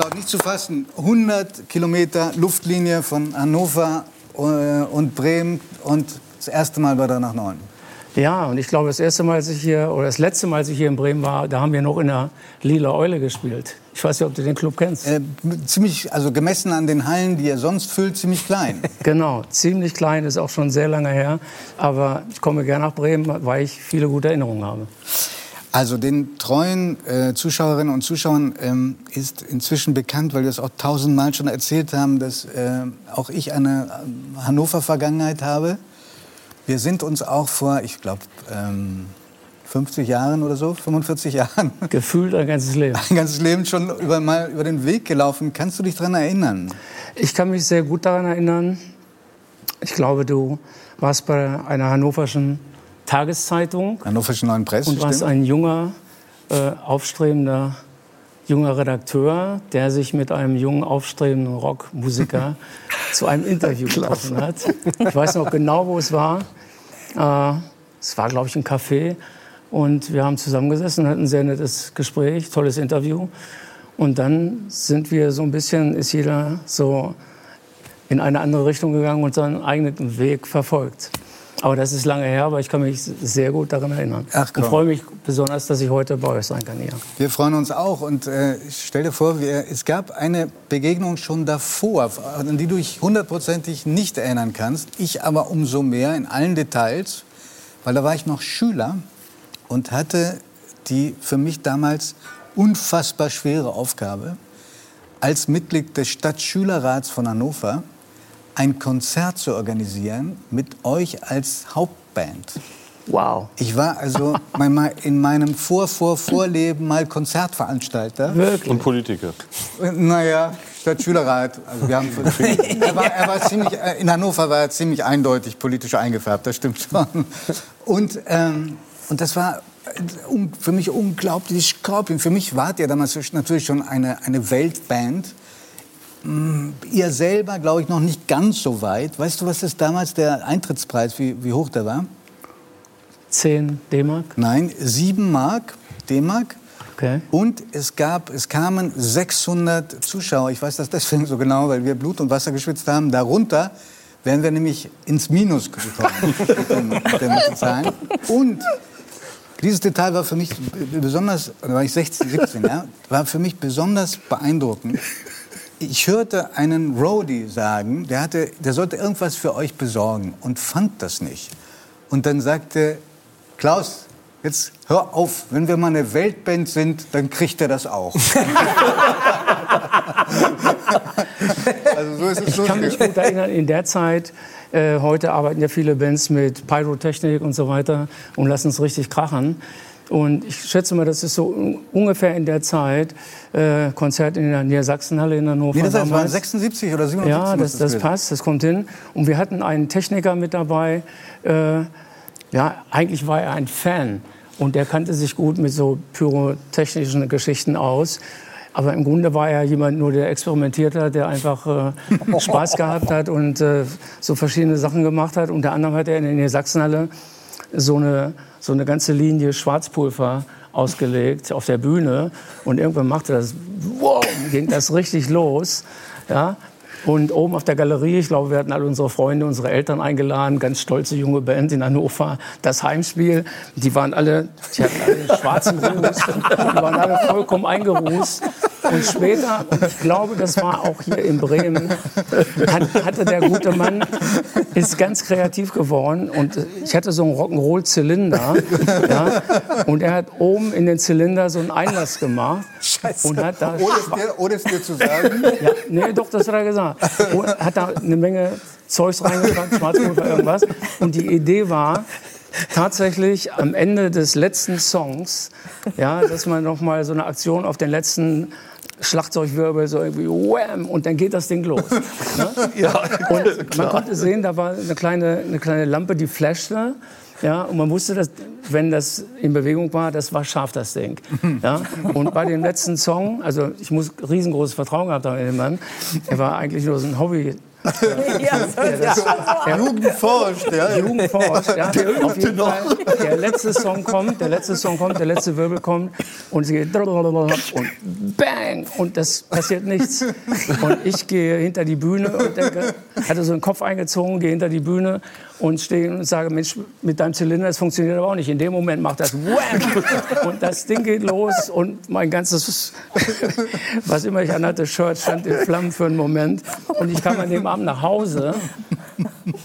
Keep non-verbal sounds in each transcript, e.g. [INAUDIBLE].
glaube nicht zu fassen. 100 Kilometer Luftlinie von Hannover äh, und Bremen und das erste Mal der nach Neun. Ja, und ich glaube, das erste Mal, als ich hier, oder das letzte Mal, als ich hier in Bremen war, da haben wir noch in der Lila Eule gespielt. Ich weiß nicht, ob du den Club kennst. Äh, ziemlich, also gemessen an den Hallen, die er sonst füllt, ziemlich klein. [LAUGHS] genau, ziemlich klein, ist auch schon sehr lange her. Aber ich komme gerne nach Bremen, weil ich viele gute Erinnerungen habe. Also den treuen äh, Zuschauerinnen und Zuschauern ähm, ist inzwischen bekannt, weil wir es auch tausendmal schon erzählt haben, dass äh, auch ich eine äh, Hannover-Vergangenheit habe. Wir sind uns auch vor, ich glaube, ähm, 50 Jahren oder so, 45 Jahren. [LAUGHS] Gefühlt ein ganzes Leben. Ein ganzes Leben schon über, mal über den Weg gelaufen. Kannst du dich daran erinnern? Ich kann mich sehr gut daran erinnern. Ich glaube, du warst bei einer hannoverschen Tageszeitung. Hannoverschen Neuen Presse. Und warst stimmt. ein junger, äh, aufstrebender junger Redakteur, der sich mit einem jungen, aufstrebenden Rockmusiker [LAUGHS] zu einem Interview getroffen hat. Ich weiß noch genau, wo es war. Äh, es war, glaube ich, ein Café. Und wir haben zusammengesessen, hatten ein sehr nettes Gespräch, tolles Interview. Und dann sind wir so ein bisschen, ist jeder so in eine andere Richtung gegangen und seinen eigenen Weg verfolgt. Aber das ist lange her, aber ich kann mich sehr gut daran erinnern. Ach, komm. und freue mich besonders, dass ich heute bei euch sein kann hier. Wir freuen uns auch. Und äh, stell dir vor, wir, es gab eine Begegnung schon davor, an die du dich hundertprozentig nicht erinnern kannst. Ich aber umso mehr in allen Details, weil da war ich noch Schüler und hatte die für mich damals unfassbar schwere Aufgabe, als Mitglied des Stadtschülerrats von Hannover ein Konzert zu organisieren mit euch als Hauptband. Wow. Ich war also [LAUGHS] in meinem Vor-Vor-Vorleben mal Konzertveranstalter. Wirklich? Und Politiker. Naja, Stadtschülerrat. Also wir haben, [LAUGHS] er, war, er war ziemlich, in Hannover war er ziemlich eindeutig politisch eingefärbt, das stimmt schon. Und, ähm, und das war äh, für mich unglaublich Scorpion. Für mich wart ihr damals natürlich schon eine, eine Weltband. Mm, ihr selber, glaube ich, noch nicht ganz so weit. Weißt du, was ist damals der Eintrittspreis, wie, wie hoch der war? 10 D-Mark? Nein, 7 Mark D-Mark. Okay. Und es, gab, es kamen 600 Zuschauer. Ich weiß das deswegen so genau, weil wir Blut und Wasser geschwitzt haben. Darunter wären wir nämlich ins Minus gekommen. [LAUGHS] Und dieses Detail war für mich besonders, da war ich 16, 17, ja, war für mich besonders beeindruckend ich hörte einen Roadie sagen, der, hatte, der sollte irgendwas für euch besorgen und fand das nicht. Und dann sagte Klaus, jetzt hör auf, wenn wir mal eine Weltband sind, dann kriegt er das auch. [LAUGHS] also so ist es ich kann mich gut erinnern, in der Zeit, äh, heute arbeiten ja viele Bands mit Pyrotechnik und so weiter und lassen es richtig krachen. Und ich schätze mal, das ist so ungefähr in der Zeit äh, Konzert in der Niedersachsenhalle in Hannover. Wie das damals. war 76 oder 77? Ja, das, das passt, das kommt hin. Und wir hatten einen Techniker mit dabei. Äh, ja, eigentlich war er ein Fan. Und der kannte sich gut mit so pyrotechnischen Geschichten aus. Aber im Grunde war er jemand nur, der experimentiert hat, der einfach äh, [LAUGHS] Spaß gehabt hat und äh, so verschiedene Sachen gemacht hat. Unter anderem hat er in der Sachsenhalle so eine so eine ganze Linie Schwarzpulver ausgelegt auf der Bühne und irgendwann machte das, wow, ging das richtig los. Ja? Und oben auf der Galerie, ich glaube, wir hatten alle unsere Freunde, unsere Eltern eingeladen, ganz stolze junge Band in Hannover, das Heimspiel. Die waren alle, die hatten alle schwarzen Ruß, die waren alle vollkommen eingerußt. Und später, und ich glaube, das war auch hier in Bremen, hat, hatte der gute Mann, ist ganz kreativ geworden. Und ich hatte so einen Rock'n'Roll-Zylinder. Ja, und er hat oben in den Zylinder so einen Einlass gemacht. Scheiße. Und hat da ohne, es dir, ohne es dir zu sagen? Ja, nee, doch, das hat er gesagt. Und hat da eine Menge Zeugs reingepackt, Schwarzpulver, irgendwas. Und die Idee war, tatsächlich am Ende des letzten Songs, ja, dass man noch mal so eine Aktion auf den letzten Schlagzeugwirbel so irgendwie wham und dann geht das Ding los. Ne? [LAUGHS] ja, und man konnte sehen, da war eine kleine, eine kleine Lampe, die flashte. Ja, und man wusste, dass, wenn das in Bewegung war, das war scharf, das Ding. [LAUGHS] Ja? Und bei dem letzten Song, also ich muss riesengroßes Vertrauen gehabt haben in den Mann, er war eigentlich nur so ein Hobby ja, das, ja. Jugend forscht, ja. Jugend forscht, ja. [LAUGHS] Der, auf jeden Fall, der letzte Song kommt, der letzte Song kommt, der letzte Wirbel kommt und sie geht und bang und das passiert nichts. Und ich gehe hinter die Bühne und denke, hatte so einen Kopf eingezogen, gehe hinter die Bühne und stehe und sage, Mensch, mit deinem Zylinder, das funktioniert aber auch nicht. In dem Moment macht das wham und das Ding geht los und mein ganzes, [LAUGHS] was immer ich anhatte, Shirt stand in Flammen für einen Moment und ich kam an dem Abend nach Hause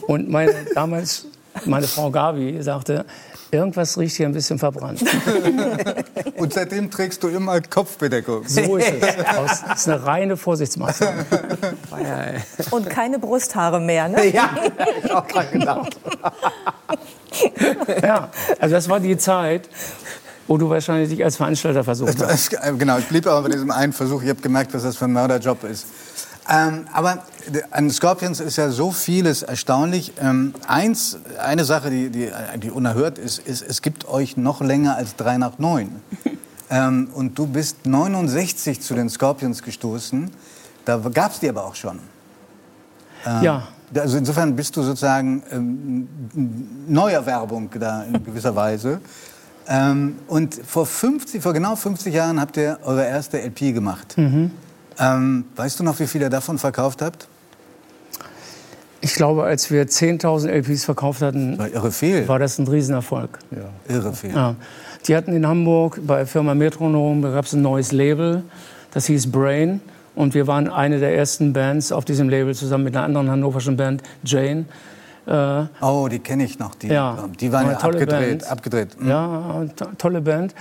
und meine, damals meine Frau Gabi sagte, irgendwas riecht hier ein bisschen verbrannt. [LAUGHS] Und seitdem trägst du immer Kopfbedeckung. So ist es. Das ist eine reine Vorsichtsmaßnahme. Und keine Brusthaare mehr, ne? [LAUGHS] Ja, ich auch gerade gedacht. Ja, also das war die Zeit, wo du wahrscheinlich dich als Veranstalter versucht hast. Genau, ich blieb aber bei diesem einen Versuch. Ich habe gemerkt, was das für ein Mörderjob ist. Ähm, aber an Scorpions ist ja so vieles erstaunlich. Ähm, eins, eine Sache, die, die, die unerhört ist, ist, es gibt euch noch länger als drei nach neun. [LAUGHS] ähm, und du bist 69 zu den Scorpions gestoßen. Da gab es die aber auch schon. Ähm, ja. Also insofern bist du sozusagen ähm, Neuerwerbung da in gewisser Weise. Ähm, und vor, 50, vor genau 50 Jahren habt ihr eure erste LP gemacht. Mhm. Ähm, weißt du noch, wie viel ihr davon verkauft habt? Ich glaube, als wir 10.000 LPs verkauft hatten, war, war das ein Riesenerfolg. Ja. Irre viel. Ja. Die hatten in Hamburg bei Firma Metronom, da gab es ein neues Label, das hieß Brain. Und wir waren eine der ersten Bands auf diesem Label zusammen mit einer anderen hannoverschen Band, Jane. Äh, oh, die kenne ich noch. Die, ja, die waren ja abgedreht. Band. abgedreht. Mhm. Ja, to tolle Band.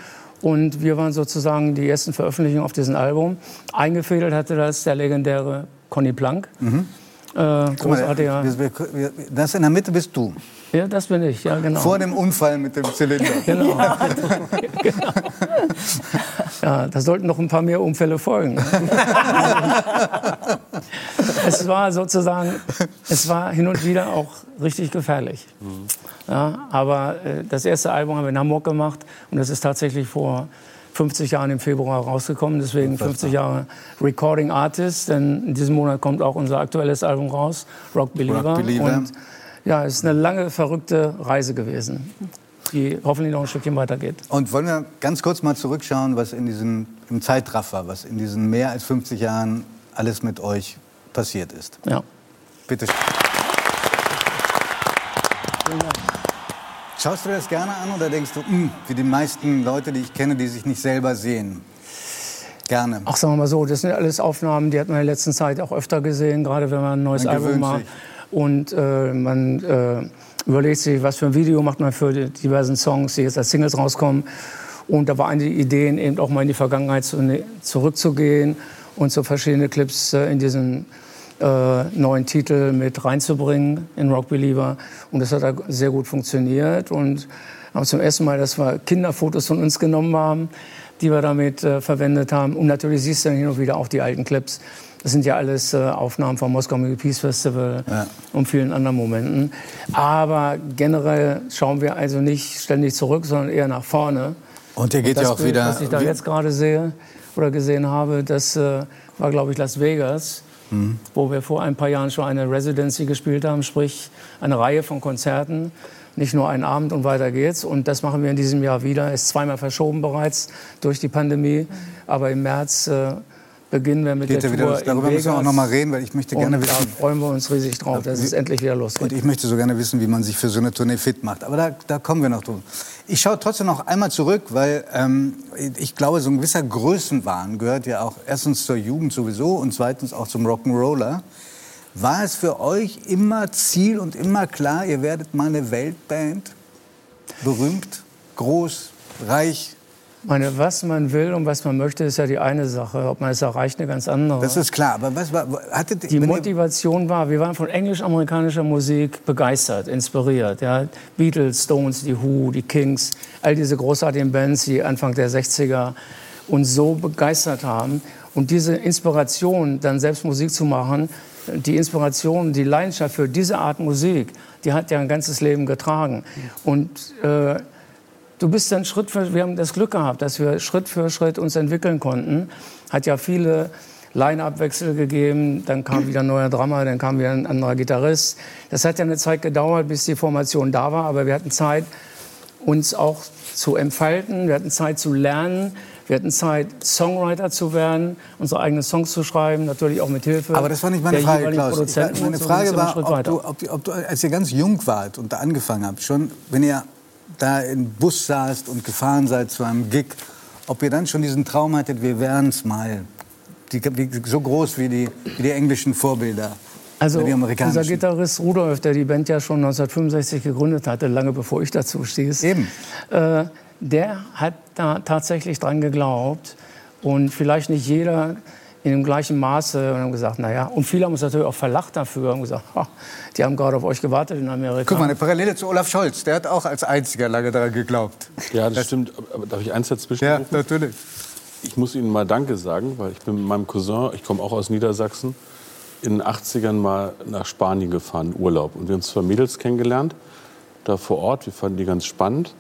Und wir waren sozusagen die ersten Veröffentlichungen auf diesem Album. Eingefädelt hatte das der legendäre Conny Plank. Mhm. Äh, großartiger. Das in der Mitte bist du. Ja, das bin ich, ja, genau. Vor dem Unfall mit dem Zylinder. [LAUGHS] genau. genau. [LAUGHS] Ja, da sollten noch ein paar mehr Unfälle folgen. [LAUGHS] es war sozusagen, es war hin und wieder auch richtig gefährlich. Mhm. Ja, aber äh, das erste Album haben wir in Hamburg gemacht und das ist tatsächlich vor 50 Jahren im Februar rausgekommen. Deswegen 50 Jahre Recording Artist. Denn in diesem Monat kommt auch unser aktuelles Album raus, Rock Believer. Rock Believer. Und ja, es ist eine lange, verrückte Reise gewesen, die hoffentlich noch ein Stückchen weitergeht. Und wollen wir ganz kurz mal zurückschauen, was in diesem im Zeitraffer, was in diesen mehr als 50 Jahren alles mit euch passiert ist. Ja. Bitte. Dank. Schaust du dir das gerne an oder denkst du, mh, hm, wie die meisten Leute, die ich kenne, die sich nicht selber sehen? Gerne. Ach, sagen wir mal so, das sind alles Aufnahmen, die hat man in der letzten Zeit auch öfter gesehen, gerade wenn man ein neues man Album macht. Und äh, man äh, überlegt sich, was für ein Video macht man für die diversen Songs, die jetzt als Singles rauskommen. Und da war eine Idee, eben auch mal in die Vergangenheit ne, zurückzugehen und so verschiedene Clips äh, in diesen äh, neuen Titel mit reinzubringen in Rock Believer. Und das hat sehr gut funktioniert. Und haben zum ersten Mal, dass wir Kinderfotos von uns genommen haben, die wir damit äh, verwendet haben. Und natürlich siehst du dann hin und wieder auch die alten Clips. Das sind ja alles äh, Aufnahmen vom Moskau Music Peace Festival ja. und vielen anderen Momenten. Aber generell schauen wir also nicht ständig zurück, sondern eher nach vorne. Und ihr geht ja auch Bild, wieder. Was ich da jetzt gerade sehe oder gesehen habe, das äh, war, glaube ich, Las Vegas mhm. wo wir vor ein paar Jahren schon eine Residency gespielt haben, sprich eine Reihe von Konzerten, nicht nur einen Abend und weiter geht's. Und das machen wir in diesem Jahr wieder. Ist zweimal verschoben bereits durch die Pandemie, aber im März äh, beginnen wir mit Geht der Tour wieder, Darüber müssen wir auch noch mal reden, weil ich möchte gerne wissen. Da freuen wir uns riesig drauf, dass es endlich wieder losgeht. Und ich möchte so gerne wissen, wie man sich für so eine Tournee fit macht. Aber da, da kommen wir noch drüber. Ich schaue trotzdem noch einmal zurück, weil ähm, ich glaube, so ein gewisser Größenwahn gehört ja auch erstens zur Jugend sowieso und zweitens auch zum Rock'n'Roller. War es für euch immer Ziel und immer klar, ihr werdet mal eine Weltband? Berühmt, groß, reich, meine, was man will und was man möchte, ist ja die eine Sache. Ob man es erreicht, eine ganz andere. Das ist klar. Aber was war, hattet, die Motivation war, wir waren von englisch-amerikanischer Musik begeistert, inspiriert. Ja. Beatles, Stones, die Who, die Kings, all diese großartigen Bands, die Anfang der 60er uns so begeistert haben. Und diese Inspiration, dann selbst Musik zu machen, die Inspiration, die Leidenschaft für diese Art Musik, die hat ja ein ganzes Leben getragen. Und äh, du bist dann Schritt für, wir haben das Glück gehabt, dass wir Schritt für Schritt uns entwickeln konnten. Hat ja viele Line-Up-Wechsel gegeben, dann kam wieder ein neuer Drummer, dann kam wieder ein anderer Gitarrist. Das hat ja eine Zeit gedauert, bis die Formation da war, aber wir hatten Zeit, uns auch zu entfalten, wir hatten Zeit zu lernen, wir hatten Zeit, Songwriter zu werden, unsere eigenen Songs zu schreiben, natürlich auch mit Hilfe. Aber das war nicht meine Frage, Klaus. Ich, meine Frage war, ob du, ob, ob du, als ihr ganz jung wart und da angefangen habt, schon, wenn ihr da im Bus saßt und gefahren seid zu einem Gig, ob ihr dann schon diesen Traum hattet, wir wären es mal, die, so groß wie die, wie die englischen Vorbilder. Also unser Gitarrist Rudolf, der die Band ja schon 1965 gegründet hatte, lange bevor ich dazu stieß, Eben. Äh, der hat da tatsächlich dran geglaubt und vielleicht nicht jeder in dem gleichen Maße und haben gesagt, naja, und viele haben uns natürlich auch verlacht dafür und gesagt, die haben gerade auf euch gewartet in Amerika. Guck mal, eine Parallele zu Olaf Scholz, der hat auch als einziger lange daran geglaubt. Ja, das, das stimmt. Aber darf ich eins dazwischen Ja, natürlich. Ich muss Ihnen mal Danke sagen, weil ich bin mit meinem Cousin, ich komme auch aus Niedersachsen, in den 80ern mal nach Spanien gefahren, Urlaub. Und wir haben zwei Mädels kennengelernt, da vor Ort. Wir fanden die ganz spannend.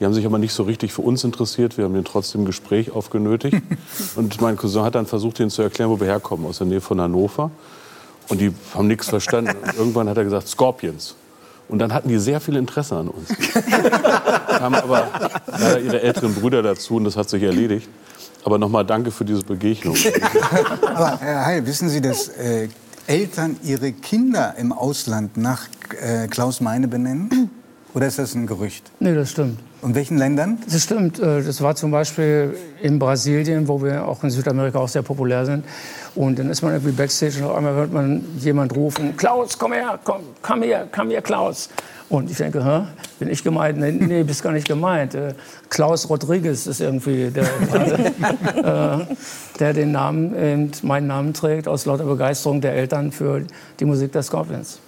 Die haben sich aber nicht so richtig für uns interessiert. Wir haben den trotzdem ein Gespräch aufgenötigt. [LAUGHS] Und mein Cousin hat dann versucht, ihnen zu erklären, wo wir herkommen, aus der Nähe von Hannover. Und die haben nichts verstanden. Und [LAUGHS] irgendwann hat er gesagt, Scorpions. Und dann hatten die sehr viel Interesse an uns. [LAUGHS] Kamen aber leider ihre älteren Brüder dazu und das hat sich erledigt. Aber nochmal danke für diese Begegnung. aber Herr Heil, wissen Sie, dass äh, Eltern ihre Kinder im Ausland nach äh, Klaus Meine benennen? Oder ist das ein Gerücht? Nee, das stimmt. Und welchen Ländern? Das stimmt. Äh, das war zum Beispiel in Brasilien, wo wir auch in Südamerika auch sehr populär sind. Und dann ist man irgendwie backstage und auf einmal hört man jemand rufen, Klaus, komm her, komm, komm her, komm her, Klaus. Und ich denke, Hä? bin ich gemeint? Nee, nee, bist gar nicht gemeint. Äh, Klaus Rodriguez ist irgendwie der, [LAUGHS] äh, der den Namen, meinen Namen trägt, aus lauter Begeisterung der Eltern für die Musik der Scorpions.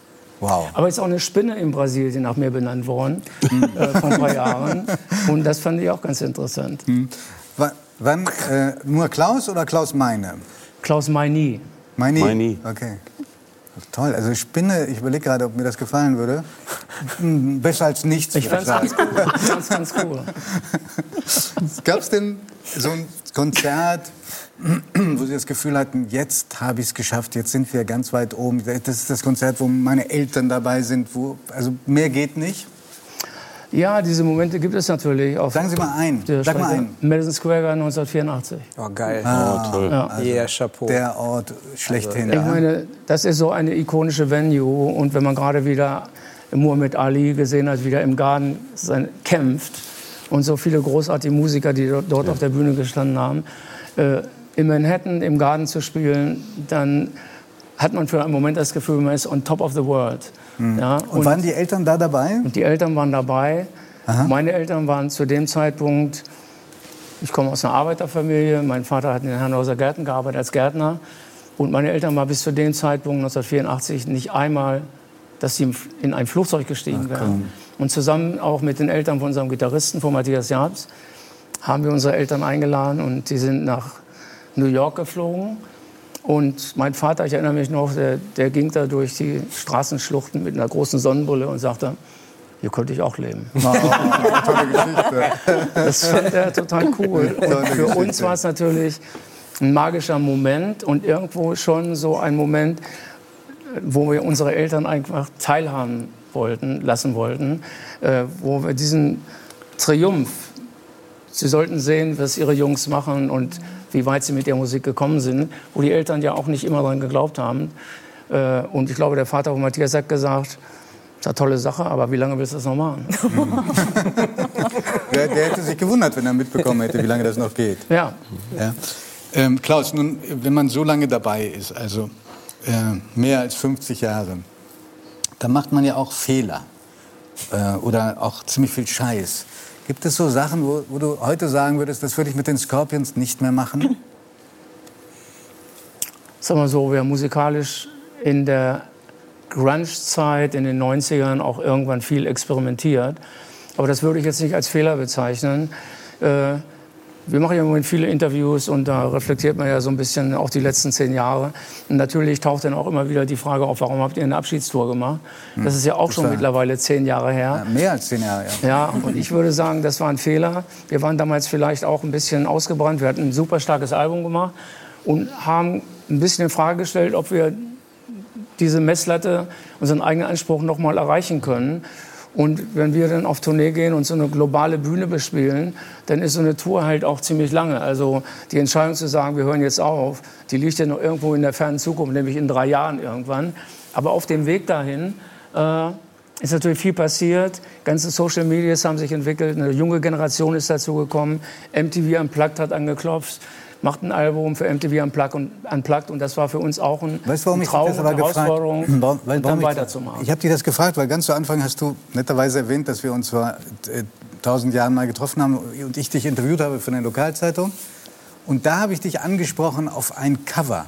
Wow. Aber ist auch eine Spinne in Brasilien nach mir benannt worden, äh, vor ein paar Jahren. Und das fand ich auch ganz interessant. Hm. wann, äh, nur Klaus oder Klaus Meine? Klaus Meini. Meini? Meini. Okay. Toll, also Spinne, ich überlege gerade, ob mir das gefallen würde. Hm, besser als nichts. Ich fand es ganz cool. Ich fand's ganz cool. [LAUGHS] Gab es denn so ein Konzert, [CLEARS THROAT] wo Sie das Gefühl hatten, jetzt habe ich es geschafft, jetzt sind wir ganz weit oben. Das ist das Konzert, wo meine Eltern dabei sind, wo, also mehr geht nicht. Ja, diese Momente gibt es natürlich. Auf Sagen Sie mal ein. Sag mal ein. Madison Square Garden 1984. Oh, geil. Ah, oh, toll. Ja. Also yeah, Chapeau. Der Ort schlechthin. Ich meine, das ist so eine ikonische Venue. Und wenn man gerade wieder Muhammad Ali gesehen hat, wieder im Garten sein, kämpft und so viele großartige Musiker, die dort ja. auf der Bühne gestanden haben, äh, in Manhattan im Garten zu spielen, dann hat man für einen Moment das Gefühl, man ist on top of the world. Mhm. Ja, und, und, waren die Eltern da dabei? Und die Eltern waren dabei. Aha. Meine Eltern waren zu dem Zeitpunkt, ich komme aus einer Arbeiterfamilie, mein Vater hat in den Hannover Gärten gearbeitet als Gärtner. Und meine Eltern waren bis zu dem Zeitpunkt 1984 nicht einmal, dass sie in ein Flugzeug gestiegen Ach, wären. Und zusammen auch mit den Eltern von unserem Gitarristen, von Matthias Jabs, haben wir unsere Eltern eingeladen und die sind nach New York geflogen. Und mein Vater, ich erinnere mich noch, der, der ging da durch die Straßenschluchten mit einer großen Sonnenbrille und sagte, hier könnte ich auch leben. Oh, [LAUGHS] tolle Geschichte. Das fand er total cool. Und für uns war es natürlich ein magischer Moment und irgendwo schon so ein Moment, wo wir unsere Eltern einfach teilhaben wollten, lassen wollten, äh, wo wir diesen Triumph, sie sollten sehen, was ihre Jungs machen und wie weit sie mit der Musik gekommen sind, wo die Eltern ja auch nicht immer daran geglaubt haben. Äh, und ich glaube, der Vater von Matthias hat gesagt, das ist eine tolle Sache, aber wie lange willst du das noch machen? [LAUGHS] der, der, hätte sich gewundert, wenn er mitbekommen hätte, wie lange das noch geht. Ja. ja. Ähm, Klaus, nun, wenn man so lange dabei ist, also äh, mehr als 50 Jahre, dann macht man ja auch Fehler äh, oder auch ziemlich viel Scheiß. Gibt es so Sachen, wo, wo, du heute sagen würdest, das würde ich mit den Scorpions nicht mehr machen? [CLEARS THROAT] Sag mal so, wir musikalisch in der Grunge-Zeit, in den 90ern auch irgendwann viel experimentiert. Aber das würde ich jetzt nicht als Fehler bezeichnen. Äh, wir machen ja im Moment viele Interviews und da reflektiert man ja so ein bisschen auch die letzten zehn Jahre. Und natürlich taucht dann auch immer wieder die Frage auf, warum habt ihr eine Abschiedstour gemacht? Hm. Das ist ja auch das schon mittlerweile zehn Jahre her. Ja, mehr als zehn Jahre, ja. Ja, und ich würde sagen, das war ein Fehler. Wir waren damals vielleicht auch ein bisschen ausgebrannt. Wir hatten ein super starkes Album gemacht. und haben ein bisschen in Frage gestellt, ob wir diese Messlatte, unseren eigenen Anspruch noch mal erreichen können. Und wenn wir dann auf Tournee gehen und so eine globale Bühne bespielen, dann ist so eine Tour halt auch ziemlich lange. Also die Entscheidung zu sagen, wir hören jetzt auf, die liegt ja noch irgendwo in der fernen Zukunft, nämlich in drei Jahren irgendwann. Aber auf dem Weg dahin äh, ist natürlich viel passiert. Ganze Social Medias haben sich entwickelt, eine junge Generation ist dazu gekommen. MTV Unplugged hat angeklopft macht ein Album für MTV Unplugged und, Unplugged und das war für uns auch ein, weißt, warum ein Traum ich das aber Herausforderung, gefragt, warum, und dann ich, weiterzumachen. Ich habe dich das gefragt, weil ganz zu Anfang hast du netterweise erwähnt, dass wir uns vor äh, tausend Jahren mal getroffen haben und ich dich interviewt habe für eine Lokalzeitung. Und da habe ich dich angesprochen auf ein Cover,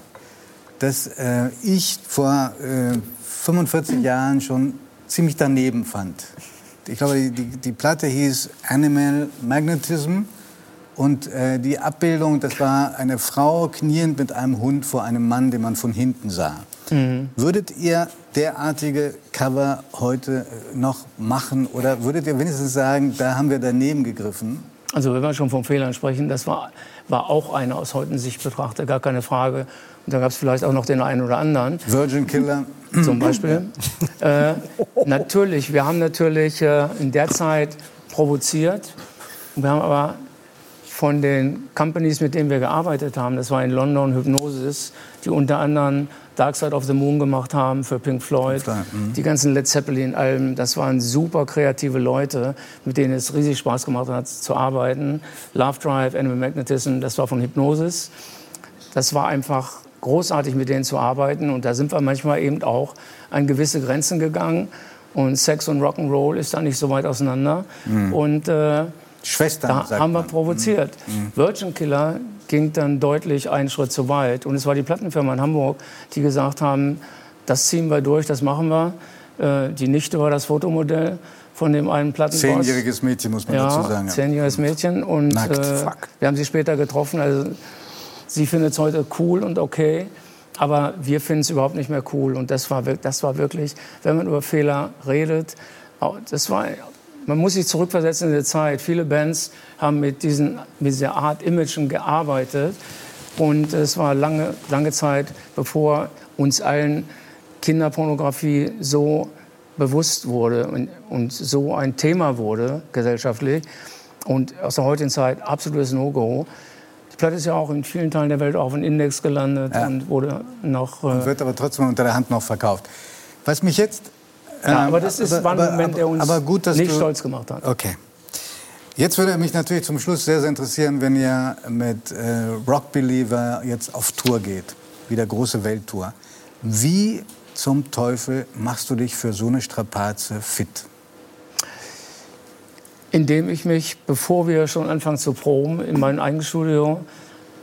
das äh, ich vor äh, 45 [CLEARS THROAT] Jahren schon ziemlich daneben fand. Ich glaube, die, die Platte hieß Animal Magnetism. Und äh, die Abbildung, das war eine Frau kniend mit einem Hund vor einem Mann, den man von hinten sah. Mhm. Würdet ihr derartige Cover heute äh, noch machen oder würdet ihr wenigstens sagen, da haben wir daneben gegriffen? Also wenn wir schon von Fehlern sprechen, das war, war auch eine aus heutigen Sicht betrachtet, gar keine Frage. Und da gab es vielleicht auch noch den einen oder anderen. Virgin Killer. Zum Beispiel. [LAUGHS] äh, natürlich, wir haben natürlich äh, in der Zeit provoziert. Wir haben aber von den Companies, mit denen wir gearbeitet haben, das war in London Hypnosis, die unter anderem Dark Side of the Moon gemacht haben für Pink Floyd, mhm. die ganzen Led Zeppelin-Alben, das waren super kreative Leute, mit denen es riesig Spaß gemacht hat zu arbeiten. Love Drive, Animal Magnetism, das war von Hypnosis. Das war einfach großartig, mit denen zu arbeiten und da sind wir manchmal eben auch an gewisse Grenzen gegangen und Sex und Rock'n'Roll ist da nicht so weit auseinander mhm. und äh, Schwestern. Da haben wir provoziert. Mhm. mhm. Virgin Killer ging dann deutlich einen Schritt zu weit. Und es war die Plattenfirma in Hamburg, die gesagt haben, das ziehen wir durch, das machen wir. Äh, die Nichte war das Fotomodell von dem einen Plattenboss. Zehnjähriges Mädchen, muss man ja, dazu sagen. Ja. Zehnjähriges Mädchen. Und Nackt, äh, wir haben sie später getroffen. Also, sie findet es heute cool und okay. Aber wir finden es überhaupt nicht mehr cool. Und das war, das war wirklich, wenn man über Fehler redet, das war man muss sich zurückversetzen in die Zeit. Viele Bands haben mit, diesen, mit dieser Art Imagen gearbeitet. Und es war lange, lange Zeit, bevor uns allen Kinderpornografie so bewusst wurde und, und so ein Thema wurde gesellschaftlich. Und aus der heutigen Zeit absolutes No-Go. Die Platte ist ja auch in vielen Teilen der Welt auf dem Index gelandet ja. und wurde noch. Äh und wird aber trotzdem unter der Hand noch verkauft. Was mich jetzt ja, aber das ist, aber, ein Moment, der uns gut, nicht du, stolz gemacht hat. Okay. Jetzt würde mich natürlich zum Schluss sehr, sehr interessieren, wenn ihr mit äh, Rock Believer jetzt auf Tour geht, wieder große Welttour. Wie zum Teufel machst du dich für so eine Strapaze fit? Indem ich mich, bevor wir schon anfangen zu proben, in mein eigenes Studio